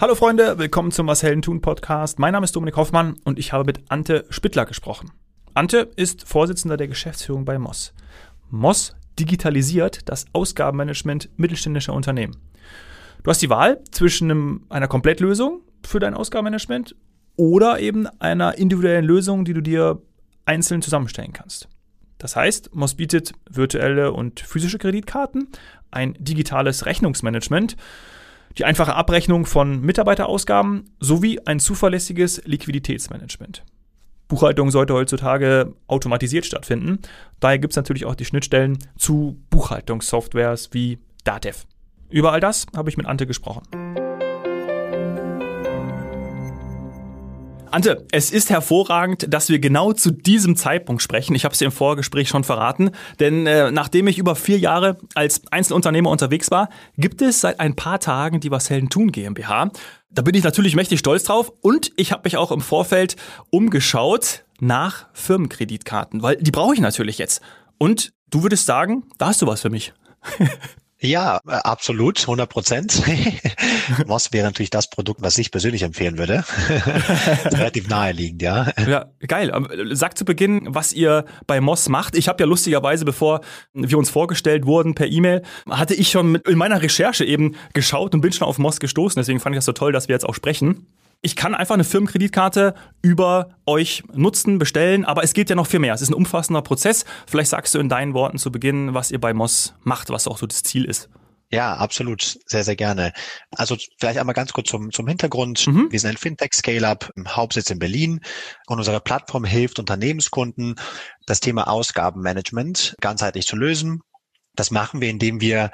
Hallo Freunde, willkommen zum Was Helden tun Podcast. Mein Name ist Dominik Hoffmann und ich habe mit Ante Spittler gesprochen. Ante ist Vorsitzender der Geschäftsführung bei Moss. Moss digitalisiert das Ausgabenmanagement mittelständischer Unternehmen. Du hast die Wahl zwischen einer Komplettlösung für dein Ausgabenmanagement oder eben einer individuellen Lösung, die du dir einzeln zusammenstellen kannst. Das heißt, Moss bietet virtuelle und physische Kreditkarten, ein digitales Rechnungsmanagement, die einfache Abrechnung von Mitarbeiterausgaben sowie ein zuverlässiges Liquiditätsmanagement. Buchhaltung sollte heutzutage automatisiert stattfinden. Daher gibt es natürlich auch die Schnittstellen zu Buchhaltungssoftwares wie Datev. Über all das habe ich mit Ante gesprochen. Ante, es ist hervorragend, dass wir genau zu diesem Zeitpunkt sprechen. Ich habe es dir im Vorgespräch schon verraten. Denn äh, nachdem ich über vier Jahre als Einzelunternehmer unterwegs war, gibt es seit ein paar Tagen die Was Helden tun GmbH. Da bin ich natürlich mächtig stolz drauf. Und ich habe mich auch im Vorfeld umgeschaut nach Firmenkreditkarten, weil die brauche ich natürlich jetzt. Und du würdest sagen, da hast du was für mich. Ja, äh, absolut, 100 Prozent. Moss wäre natürlich das Produkt, was ich persönlich empfehlen würde. relativ naheliegend, ja. Ja, geil. Ähm, sag zu Beginn, was ihr bei Moss macht. Ich habe ja lustigerweise, bevor wir uns vorgestellt wurden per E-Mail, hatte ich schon in meiner Recherche eben geschaut und bin schon auf Moss gestoßen. Deswegen fand ich das so toll, dass wir jetzt auch sprechen. Ich kann einfach eine Firmenkreditkarte über euch nutzen, bestellen, aber es geht ja noch viel mehr. Es ist ein umfassender Prozess. Vielleicht sagst du in deinen Worten zu Beginn, was ihr bei Moss macht, was auch so das Ziel ist. Ja, absolut. Sehr, sehr gerne. Also vielleicht einmal ganz kurz zum, zum Hintergrund. Mhm. Wir sind ein Fintech-Scale-Up, Hauptsitz in Berlin und unsere Plattform hilft Unternehmenskunden, das Thema Ausgabenmanagement ganzheitlich zu lösen. Das machen wir, indem wir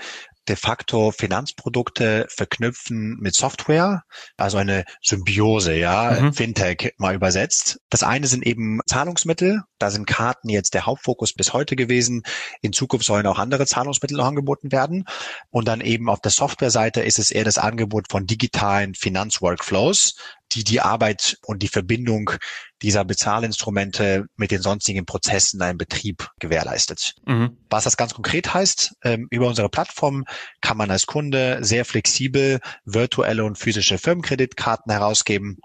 de facto Finanzprodukte verknüpfen mit Software, also eine Symbiose, ja, mhm. Fintech mal übersetzt. Das eine sind eben Zahlungsmittel, da sind Karten jetzt der Hauptfokus bis heute gewesen. In Zukunft sollen auch andere Zahlungsmittel noch angeboten werden. Und dann eben auf der Softwareseite ist es eher das Angebot von digitalen Finanzworkflows, die die Arbeit und die Verbindung dieser Bezahlinstrumente mit den sonstigen Prozessen in einem Betrieb gewährleistet. Mhm. Was das ganz konkret heißt, ähm, über unsere Plattform kann man als Kunde sehr flexibel virtuelle und physische Firmenkreditkarten herausgeben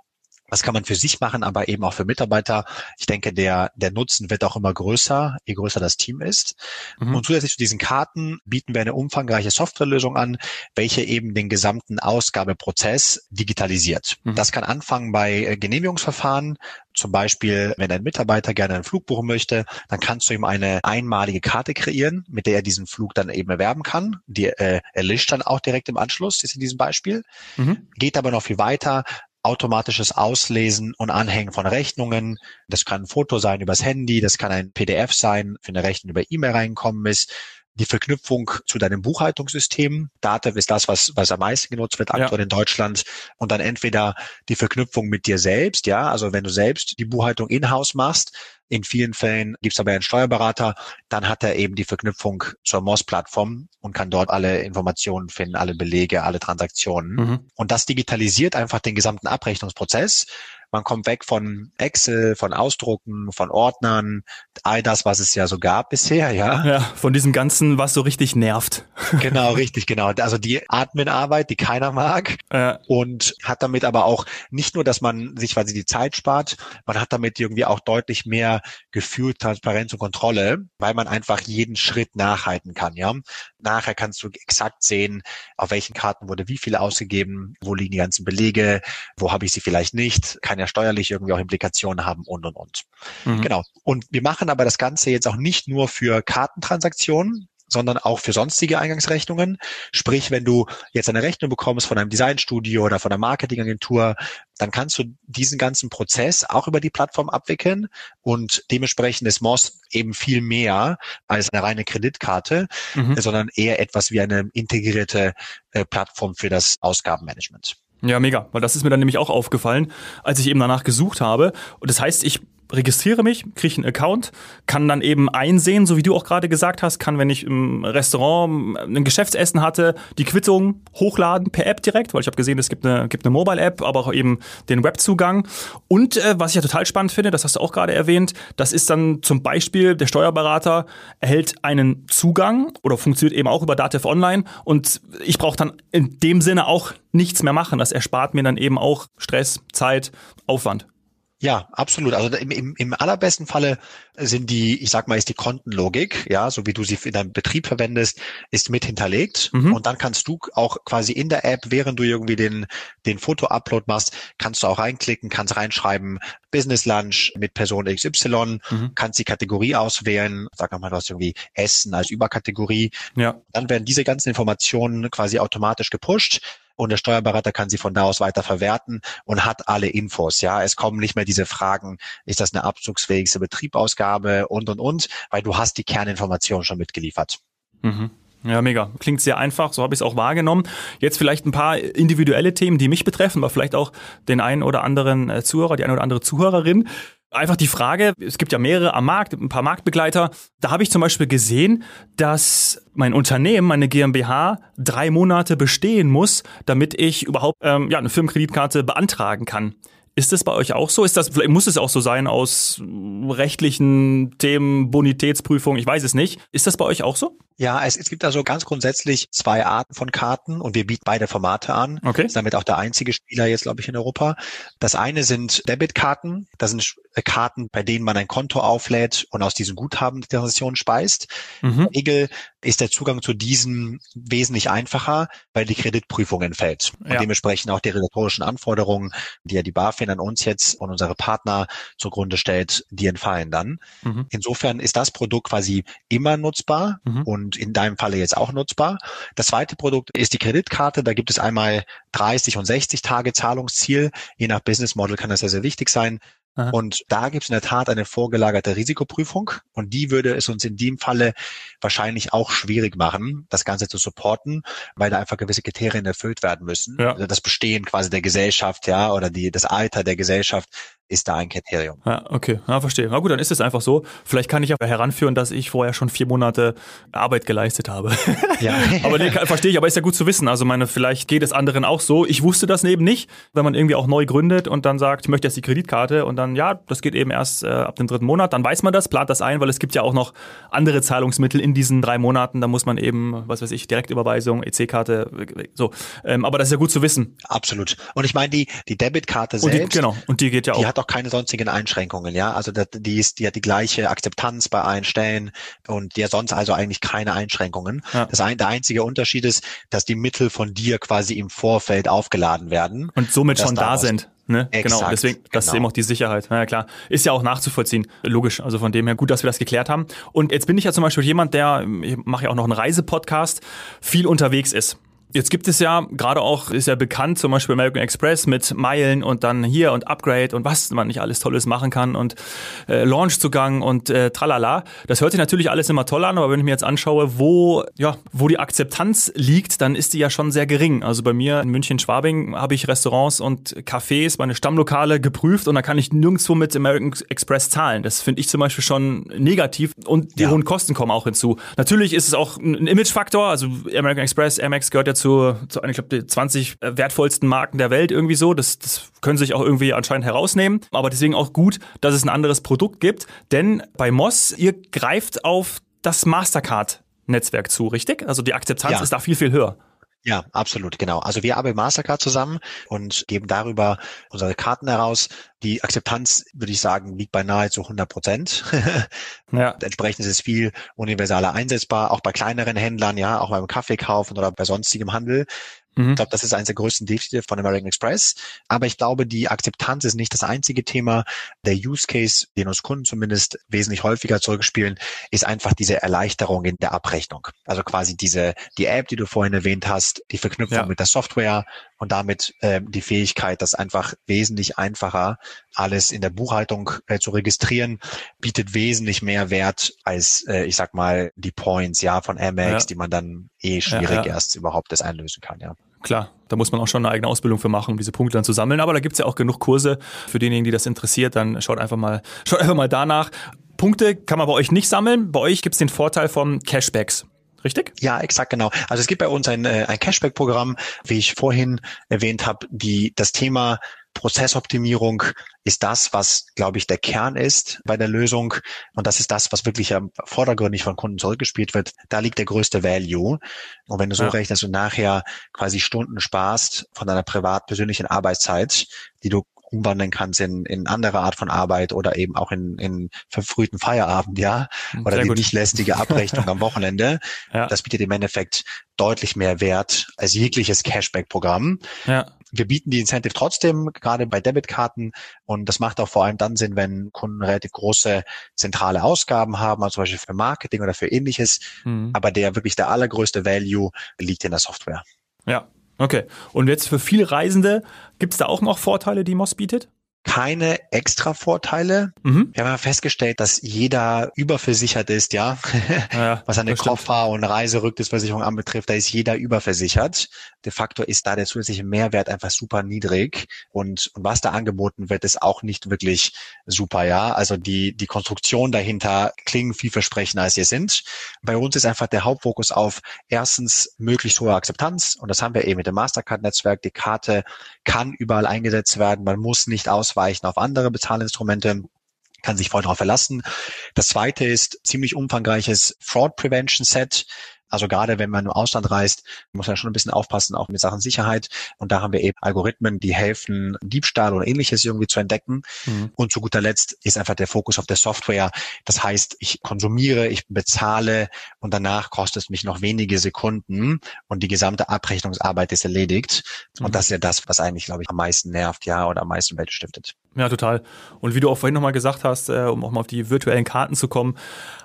das kann man für sich machen, aber eben auch für Mitarbeiter. Ich denke, der, der Nutzen wird auch immer größer, je größer das Team ist. Mhm. Und zusätzlich zu diesen Karten bieten wir eine umfangreiche Softwarelösung an, welche eben den gesamten Ausgabeprozess digitalisiert. Mhm. Das kann anfangen bei äh, Genehmigungsverfahren. Zum Beispiel, wenn ein Mitarbeiter gerne einen Flug buchen möchte, dann kannst du ihm eine einmalige Karte kreieren, mit der er diesen Flug dann eben erwerben kann. Die äh, erlischt dann auch direkt im Anschluss, ist in diesem Beispiel. Mhm. Geht aber noch viel weiter automatisches Auslesen und Anhängen von Rechnungen. Das kann ein Foto sein übers Handy, das kann ein PDF sein, für eine Rechnung über E-Mail reinkommen ist. Die Verknüpfung zu deinem Buchhaltungssystem. Datev ist das, was, was am meisten genutzt wird aktuell ja. in Deutschland. Und dann entweder die Verknüpfung mit dir selbst, ja, also wenn du selbst die Buchhaltung in-house machst, in vielen Fällen gibt es aber einen Steuerberater, dann hat er eben die Verknüpfung zur MOS-Plattform und kann dort alle Informationen finden, alle Belege, alle Transaktionen. Mhm. Und das digitalisiert einfach den gesamten Abrechnungsprozess man kommt weg von Excel, von Ausdrucken, von Ordnern, all das, was es ja so gab bisher, ja. Ja, von diesem Ganzen, was so richtig nervt. Genau, richtig, genau. Also die Adminarbeit, die keiner mag. Ja. Und hat damit aber auch nicht nur, dass man sich quasi die Zeit spart, man hat damit irgendwie auch deutlich mehr Gefühl, Transparenz und Kontrolle, weil man einfach jeden Schritt nachhalten kann, ja. Nachher kannst du exakt sehen, auf welchen Karten wurde wie viel ausgegeben, wo liegen die ganzen Belege, wo habe ich sie vielleicht nicht, kann ja steuerlich irgendwie auch Implikationen haben und und und. Mhm. Genau. Und wir machen aber das Ganze jetzt auch nicht nur für Kartentransaktionen, sondern auch für sonstige Eingangsrechnungen. Sprich, wenn du jetzt eine Rechnung bekommst von einem Designstudio oder von einer Marketingagentur, dann kannst du diesen ganzen Prozess auch über die Plattform abwickeln und dementsprechend ist Moss eben viel mehr als eine reine Kreditkarte, mhm. sondern eher etwas wie eine integrierte äh, Plattform für das Ausgabenmanagement. Ja, mega, weil das ist mir dann nämlich auch aufgefallen, als ich eben danach gesucht habe. Und das heißt, ich registriere mich, kriege einen Account, kann dann eben einsehen, so wie du auch gerade gesagt hast, kann, wenn ich im Restaurant ein Geschäftsessen hatte, die Quittung hochladen per App direkt, weil ich habe gesehen, es gibt eine, gibt eine Mobile-App, aber auch eben den Webzugang. Und äh, was ich ja total spannend finde, das hast du auch gerade erwähnt, das ist dann zum Beispiel, der Steuerberater erhält einen Zugang oder funktioniert eben auch über Datev Online und ich brauche dann in dem Sinne auch nichts mehr machen. Das erspart mir dann eben auch Stress, Zeit, Aufwand. Ja, absolut. Also im, im, im allerbesten Falle sind die, ich sag mal, ist die Kontenlogik, ja, so wie du sie in deinem Betrieb verwendest, ist mit hinterlegt. Mhm. Und dann kannst du auch quasi in der App, während du irgendwie den, den Foto-Upload machst, kannst du auch reinklicken, kannst reinschreiben, Business Lunch mit Person XY, mhm. kannst die Kategorie auswählen, sag mal, du hast irgendwie Essen als Überkategorie. Ja. Dann werden diese ganzen Informationen quasi automatisch gepusht und der Steuerberater kann sie von da aus weiter verwerten und hat alle Infos. Ja, es kommen nicht mehr diese Fragen, ist das eine abzugsfähigste Betriebsausgabe und und und, weil du hast die Kerninformation schon mitgeliefert. Mhm. Ja, mega. Klingt sehr einfach, so habe ich es auch wahrgenommen. Jetzt vielleicht ein paar individuelle Themen, die mich betreffen, aber vielleicht auch den einen oder anderen äh, Zuhörer, die eine oder andere Zuhörerin. Einfach die Frage, es gibt ja mehrere am Markt, ein paar Marktbegleiter. Da habe ich zum Beispiel gesehen, dass mein Unternehmen, meine GmbH, drei Monate bestehen muss, damit ich überhaupt ähm, ja, eine Firmenkreditkarte beantragen kann. Ist das bei euch auch so? Ist das, vielleicht muss es auch so sein aus rechtlichen Themen, Bonitätsprüfung, ich weiß es nicht. Ist das bei euch auch so? Ja, es, es gibt also ganz grundsätzlich zwei Arten von Karten und wir bieten beide Formate an. Okay. Ist damit auch der einzige Spieler jetzt, glaube ich, in Europa. Das eine sind Debitkarten. Das sind Karten, bei denen man ein Konto auflädt und aus diesen Guthaben die Transaktion speist. Mhm. In der Regel ist der Zugang zu diesen wesentlich einfacher, weil die Kreditprüfung entfällt. Und ja. dementsprechend auch die regulatorischen Anforderungen, die ja die BaFin an uns jetzt und unsere Partner zugrunde stellt, die entfallen dann. Mhm. Insofern ist das Produkt quasi immer nutzbar mhm. und und in deinem Falle jetzt auch nutzbar. Das zweite Produkt ist die Kreditkarte. Da gibt es einmal 30 und 60 Tage Zahlungsziel. Je nach Business Model kann das sehr, sehr wichtig sein. Aha. Und da gibt es in der Tat eine vorgelagerte Risikoprüfung und die würde es uns in dem Falle wahrscheinlich auch schwierig machen, das Ganze zu supporten, weil da einfach gewisse Kriterien erfüllt werden müssen. Ja. Also das Bestehen quasi der Gesellschaft, ja, oder die, das Alter der Gesellschaft ist da ein Kriterium. Ja, okay, ja, verstehe. Na gut, dann ist es einfach so. Vielleicht kann ich auch heranführen, dass ich vorher schon vier Monate Arbeit geleistet habe. Ja. aber nee, verstehe ich, aber ist ja gut zu wissen. Also meine, vielleicht geht es anderen auch so. Ich wusste das eben nicht, wenn man irgendwie auch neu gründet und dann sagt, ich möchte jetzt die Kreditkarte und dann, ja, das geht eben erst äh, ab dem dritten Monat, dann weiß man das, plant das ein, weil es gibt ja auch noch andere Zahlungsmittel in diesen drei Monaten. Da muss man eben, was weiß ich, Direktüberweisung, EC-Karte, so. Ähm, aber das ist ja gut zu wissen. Absolut. Und ich meine, die, die Debitkarte selbst. Und die, genau, und die geht ja auch auch keine sonstigen Einschränkungen, ja. Also die ist, die hat die gleiche Akzeptanz bei allen Stellen und die hat sonst also eigentlich keine Einschränkungen. Ja. Das ein, der einzige Unterschied ist, dass die Mittel von dir quasi im Vorfeld aufgeladen werden. Und somit schon da sind. Ne? Genau, Exakt, genau, deswegen, das genau. ist eben auch die Sicherheit. Na ja, klar. Ist ja auch nachzuvollziehen. Logisch. Also von dem her gut, dass wir das geklärt haben. Und jetzt bin ich ja zum Beispiel jemand, der, ich mache ja auch noch einen Reisepodcast, viel unterwegs ist. Jetzt gibt es ja, gerade auch ist ja bekannt, zum Beispiel American Express mit Meilen und dann hier und Upgrade und was man nicht alles Tolles machen kann und äh, Launchzugang und äh, tralala. Das hört sich natürlich alles immer toll an, aber wenn ich mir jetzt anschaue, wo, ja, wo die Akzeptanz liegt, dann ist die ja schon sehr gering. Also bei mir in München-Schwabing habe ich Restaurants und Cafés, meine Stammlokale geprüft und da kann ich nirgendwo mit American Express zahlen. Das finde ich zum Beispiel schon negativ und die ja. hohen Kosten kommen auch hinzu. Natürlich ist es auch ein Imagefaktor, also American Express, Amex gehört ja zu, zu ich glaube, die 20 wertvollsten Marken der Welt irgendwie so. Das, das können sie sich auch irgendwie anscheinend herausnehmen. Aber deswegen auch gut, dass es ein anderes Produkt gibt. Denn bei Moss, ihr greift auf das Mastercard-Netzwerk zu, richtig? Also die Akzeptanz ja. ist da viel, viel höher. Ja, absolut, genau. Also wir arbeiten Mastercard zusammen und geben darüber unsere Karten heraus. Die Akzeptanz, würde ich sagen, liegt bei nahezu 100 Prozent. ja. Entsprechend ist es viel universaler einsetzbar, auch bei kleineren Händlern, ja, auch beim Kaffeekaufen oder bei sonstigem Handel. Mhm. Ich glaube, das ist eines der größten Defizite von American Express. Aber ich glaube, die Akzeptanz ist nicht das einzige Thema. Der Use Case, den uns Kunden zumindest wesentlich häufiger zurückspielen, ist einfach diese Erleichterung in der Abrechnung. Also quasi diese, die App, die du vorhin erwähnt hast, die Verknüpfung ja. mit der Software und damit ähm, die Fähigkeit, das einfach wesentlich einfacher alles in der Buchhaltung äh, zu registrieren, bietet wesentlich mehr Wert als, äh, ich sag mal, die Points, ja, von Amex, ja. die man dann eh schwierig ja, erst überhaupt das einlösen kann, ja. Klar, da muss man auch schon eine eigene Ausbildung für machen, um diese Punkte dann zu sammeln. Aber da gibt's ja auch genug Kurse für diejenigen, die das interessiert. Dann schaut einfach mal, schaut einfach mal danach. Punkte kann man bei euch nicht sammeln. Bei euch gibt's den Vorteil von Cashbacks. Richtig? Ja, exakt genau. Also es gibt bei uns ein, äh, ein Cashback-Programm, wie ich vorhin erwähnt habe, die das Thema Prozessoptimierung ist das, was, glaube ich, der Kern ist bei der Lösung. Und das ist das, was wirklich vordergründig von Kunden zurückgespielt wird. Da liegt der größte Value. Und wenn du so ja. rechnest und nachher quasi Stunden sparst von deiner privat persönlichen Arbeitszeit, die du umwandeln kannst in, in andere Art von Arbeit oder eben auch in, in verfrühten Feierabend, ja, hm, oder Sehr die gut. nicht lästige Abrechnung am Wochenende. Ja. Das bietet im Endeffekt deutlich mehr Wert als jegliches Cashback-Programm. Ja. Wir bieten die Incentive trotzdem, gerade bei Debitkarten. Und das macht auch vor allem dann Sinn, wenn Kunden relativ große zentrale Ausgaben haben, also zum Beispiel für Marketing oder für ähnliches. Mhm. Aber der wirklich der allergrößte Value liegt in der Software. Ja, Okay. Und jetzt für viele Reisende, gibt es da auch noch Vorteile, die Moss bietet? Keine extra Vorteile. Mhm. Wir haben ja festgestellt, dass jeder überversichert ist, ja, ja was eine Koffer- und Reiserücktrittsversicherung anbetrifft, da ist jeder überversichert. De facto ist da der zusätzliche Mehrwert einfach super niedrig und, und was da angeboten wird, ist auch nicht wirklich super, ja. Also die, die Konstruktion dahinter klingen vielversprechender, als sie sind. Bei uns ist einfach der Hauptfokus auf erstens möglichst hohe Akzeptanz und das haben wir eben mit dem Mastercard-Netzwerk. Die Karte kann überall eingesetzt werden. Man muss nicht ausweichen auf andere Bezahlinstrumente kann sich voll darauf verlassen. Das zweite ist ziemlich umfangreiches Fraud Prevention Set. Also gerade wenn man im Ausland reist, muss man schon ein bisschen aufpassen, auch mit Sachen Sicherheit. Und da haben wir eben Algorithmen, die helfen, Diebstahl oder ähnliches irgendwie zu entdecken. Mhm. Und zu guter Letzt ist einfach der Fokus auf der Software. Das heißt, ich konsumiere, ich bezahle und danach kostet es mich noch wenige Sekunden und die gesamte Abrechnungsarbeit ist erledigt. Mhm. Und das ist ja das, was eigentlich, glaube ich, am meisten nervt, ja, oder am meisten Welt stiftet. Ja, total. Und wie du auch vorhin nochmal gesagt hast, äh, um auch mal auf die virtuellen Karten zu kommen,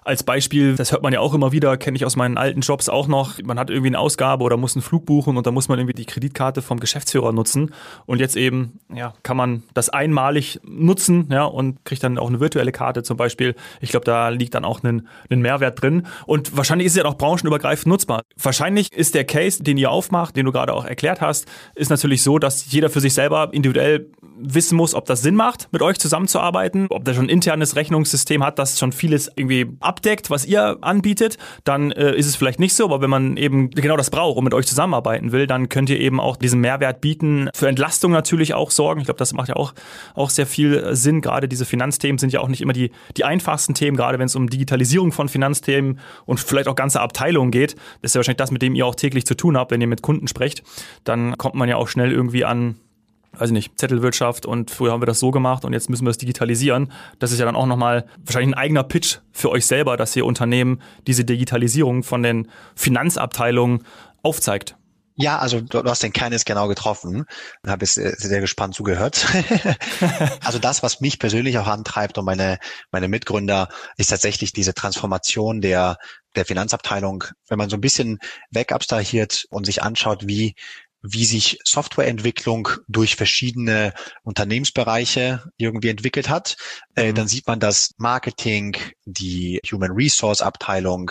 als Beispiel, das hört man ja auch immer wieder, kenne ich aus meinen alten Jobs auch noch. Man hat irgendwie eine Ausgabe oder muss einen Flug buchen und dann muss man irgendwie die Kreditkarte vom Geschäftsführer nutzen. Und jetzt eben, ja, kann man das einmalig nutzen, ja, und kriegt dann auch eine virtuelle Karte zum Beispiel. Ich glaube, da liegt dann auch ein, ein Mehrwert drin. Und wahrscheinlich ist es ja auch branchenübergreifend nutzbar. Wahrscheinlich ist der Case, den ihr aufmacht, den du gerade auch erklärt hast, ist natürlich so, dass jeder für sich selber individuell wissen muss, ob das Sinn macht, mit euch zusammenzuarbeiten, ob der schon ein internes Rechnungssystem hat, das schon vieles irgendwie abdeckt, was ihr anbietet, dann äh, ist es vielleicht nicht so, aber wenn man eben genau das braucht und mit euch zusammenarbeiten will, dann könnt ihr eben auch diesen Mehrwert bieten, für Entlastung natürlich auch sorgen. Ich glaube, das macht ja auch, auch sehr viel Sinn. Gerade diese Finanzthemen sind ja auch nicht immer die, die einfachsten Themen, gerade wenn es um Digitalisierung von Finanzthemen und vielleicht auch ganze Abteilungen geht. Das ist ja wahrscheinlich das, mit dem ihr auch täglich zu tun habt, wenn ihr mit Kunden sprecht. Dann kommt man ja auch schnell irgendwie an weiß ich nicht, Zettelwirtschaft und früher haben wir das so gemacht und jetzt müssen wir es digitalisieren. Das ist ja dann auch nochmal wahrscheinlich ein eigener Pitch für euch selber, dass ihr Unternehmen diese Digitalisierung von den Finanzabteilungen aufzeigt. Ja, also du, du hast den Kern jetzt genau getroffen. Habe jetzt sehr, sehr gespannt zugehört. also das, was mich persönlich auch antreibt und meine, meine Mitgründer, ist tatsächlich diese Transformation der, der Finanzabteilung. Wenn man so ein bisschen wegabstrahiert und sich anschaut, wie wie sich Softwareentwicklung durch verschiedene Unternehmensbereiche irgendwie entwickelt hat, äh, mhm. dann sieht man, dass Marketing, die Human Resource Abteilung,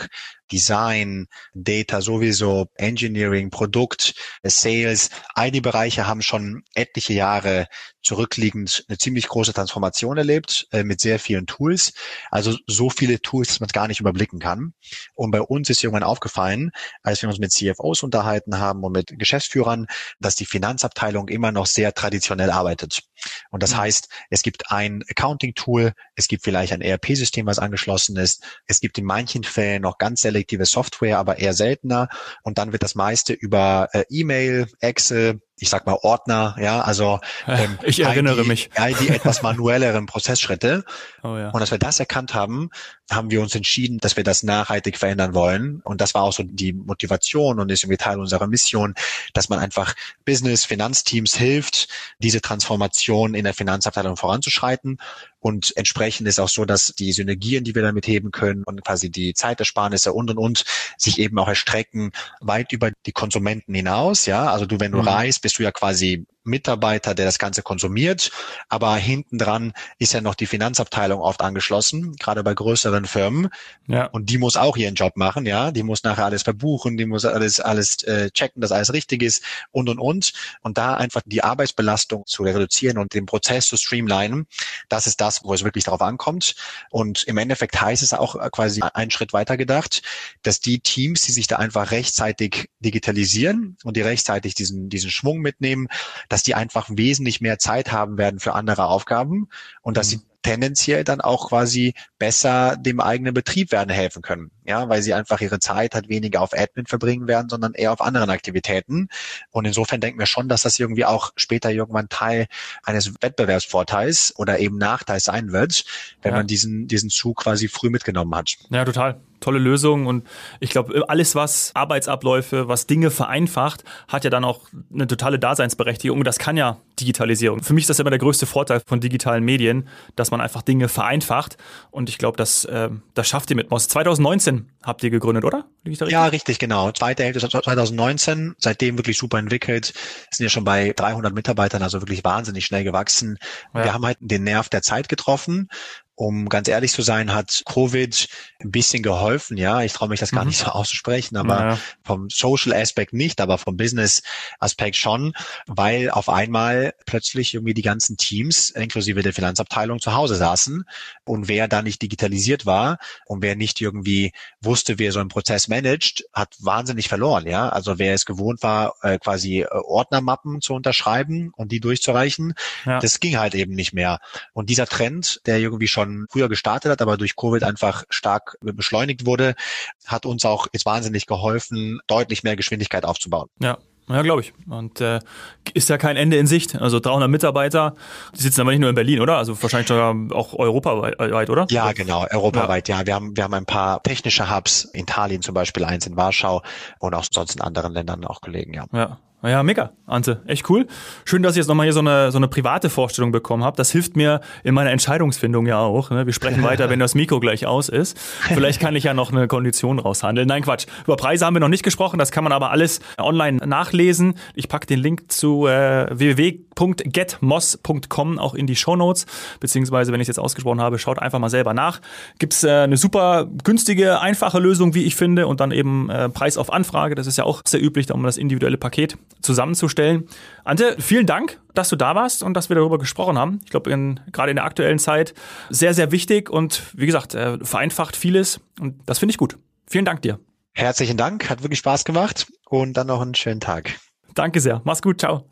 Design, Data sowieso, Engineering, Produkt, Sales, all die Bereiche haben schon etliche Jahre zurückliegend eine ziemlich große Transformation erlebt äh, mit sehr vielen Tools. Also so viele Tools, dass man es gar nicht überblicken kann. Und bei uns ist irgendwann aufgefallen, als wir uns mit CFOs unterhalten haben und mit Geschäftsführern, dass die Finanzabteilung immer noch sehr traditionell arbeitet. Und das mhm. heißt, es gibt ein Accounting-Tool, es gibt vielleicht ein ERP-System, was angeschlossen ist, es gibt in manchen Fällen noch ganz selektive Software, aber eher seltener. Und dann wird das meiste über äh, E-Mail, Excel, ich sag mal Ordner, ja, also ähm, ich erinnere die, mich. Ja, die etwas manuelleren Prozessschritte. Oh, ja. Und als wir das erkannt haben, haben wir uns entschieden, dass wir das nachhaltig verändern wollen. Und das war auch so die Motivation und ist irgendwie Teil unserer Mission, dass man einfach Business, Finanzteams hilft, diese Transformation in der Finanzabteilung voranzuschreiten. Und entsprechend ist auch so, dass die Synergien, die wir damit heben können und quasi die Zeitersparnisse und und und sich eben auch erstrecken weit über die Konsumenten hinaus. Ja, also du, wenn du mhm. reist, bist du ja quasi Mitarbeiter, der das Ganze konsumiert, aber hinten dran ist ja noch die Finanzabteilung oft angeschlossen, gerade bei größeren Firmen. Ja. Und die muss auch ihren Job machen, ja. Die muss nachher alles verbuchen, die muss alles alles äh, checken, dass alles richtig ist und und und. Und da einfach die Arbeitsbelastung zu reduzieren und den Prozess zu streamlinen, das ist das, wo es wirklich darauf ankommt. Und im Endeffekt heißt es auch quasi einen Schritt weiter gedacht, dass die Teams, die sich da einfach rechtzeitig digitalisieren und die rechtzeitig diesen diesen Schwung mitnehmen, dass die einfach wesentlich mehr Zeit haben werden für andere Aufgaben und dass mhm. sie tendenziell dann auch quasi besser dem eigenen Betrieb werden helfen können. Ja, weil sie einfach ihre Zeit halt weniger auf Admin verbringen werden, sondern eher auf anderen Aktivitäten. Und insofern denken wir schon, dass das irgendwie auch später irgendwann Teil eines Wettbewerbsvorteils oder eben Nachteils sein wird, wenn ja. man diesen, diesen Zug quasi früh mitgenommen hat. Ja, total tolle Lösung und ich glaube, alles, was Arbeitsabläufe, was Dinge vereinfacht, hat ja dann auch eine totale Daseinsberechtigung. Und das kann ja Digitalisierung. Für mich ist das immer der größte Vorteil von digitalen Medien, dass man einfach Dinge vereinfacht. Und ich glaube, das, äh, das schafft ihr mit Moss. 2019 habt ihr gegründet, oder? Richtig? Ja, richtig, genau. Zweite Hälfte 2019, seitdem wirklich super entwickelt. Sind ja schon bei 300 Mitarbeitern, also wirklich wahnsinnig schnell gewachsen. Ja. Wir haben halt den Nerv der Zeit getroffen um ganz ehrlich zu sein, hat Covid ein bisschen geholfen. Ja, ich traue mich das gar mhm. nicht so auszusprechen, aber ja. vom Social Aspect nicht, aber vom Business Aspekt schon, weil auf einmal plötzlich irgendwie die ganzen Teams inklusive der Finanzabteilung zu Hause saßen und wer da nicht digitalisiert war und wer nicht irgendwie wusste, wer so einen Prozess managt, hat wahnsinnig verloren. Ja, also wer es gewohnt war, äh, quasi äh, Ordnermappen zu unterschreiben und die durchzureichen, ja. das ging halt eben nicht mehr. Und dieser Trend, der irgendwie schon schon früher gestartet hat, aber durch Covid einfach stark beschleunigt wurde, hat uns auch jetzt wahnsinnig geholfen, deutlich mehr Geschwindigkeit aufzubauen. Ja, ja, glaube ich. Und äh, ist ja kein Ende in Sicht. Also 300 Mitarbeiter, die sitzen aber nicht nur in Berlin, oder? Also wahrscheinlich sogar auch europaweit, oder? Ja, genau, europaweit. Ja, ja. wir haben wir haben ein paar technische Hubs in Italien zum Beispiel, eins in Warschau und auch sonst in anderen Ländern auch Kollegen. Ja. Ja, ja, mega, Ante. Echt cool. Schön, dass ich jetzt nochmal hier so eine, so eine private Vorstellung bekommen habe. Das hilft mir in meiner Entscheidungsfindung ja auch. Ne? Wir sprechen weiter, wenn das Mikro gleich aus ist. Vielleicht kann ich ja noch eine Kondition raushandeln. Nein, Quatsch. Über Preise haben wir noch nicht gesprochen. Das kann man aber alles online nachlesen. Ich packe den Link zu äh, www.getmos.com auch in die Show Notes. Beziehungsweise, wenn ich es jetzt ausgesprochen habe, schaut einfach mal selber nach. Gibt's äh, eine super günstige, einfache Lösung, wie ich finde. Und dann eben äh, Preis auf Anfrage. Das ist ja auch sehr üblich, da um das individuelle Paket zusammenzustellen. Ante, vielen Dank, dass du da warst und dass wir darüber gesprochen haben. Ich glaube, gerade in der aktuellen Zeit sehr, sehr wichtig und wie gesagt, äh, vereinfacht vieles und das finde ich gut. Vielen Dank dir. Herzlichen Dank, hat wirklich Spaß gemacht und dann noch einen schönen Tag. Danke sehr. Mach's gut. Ciao.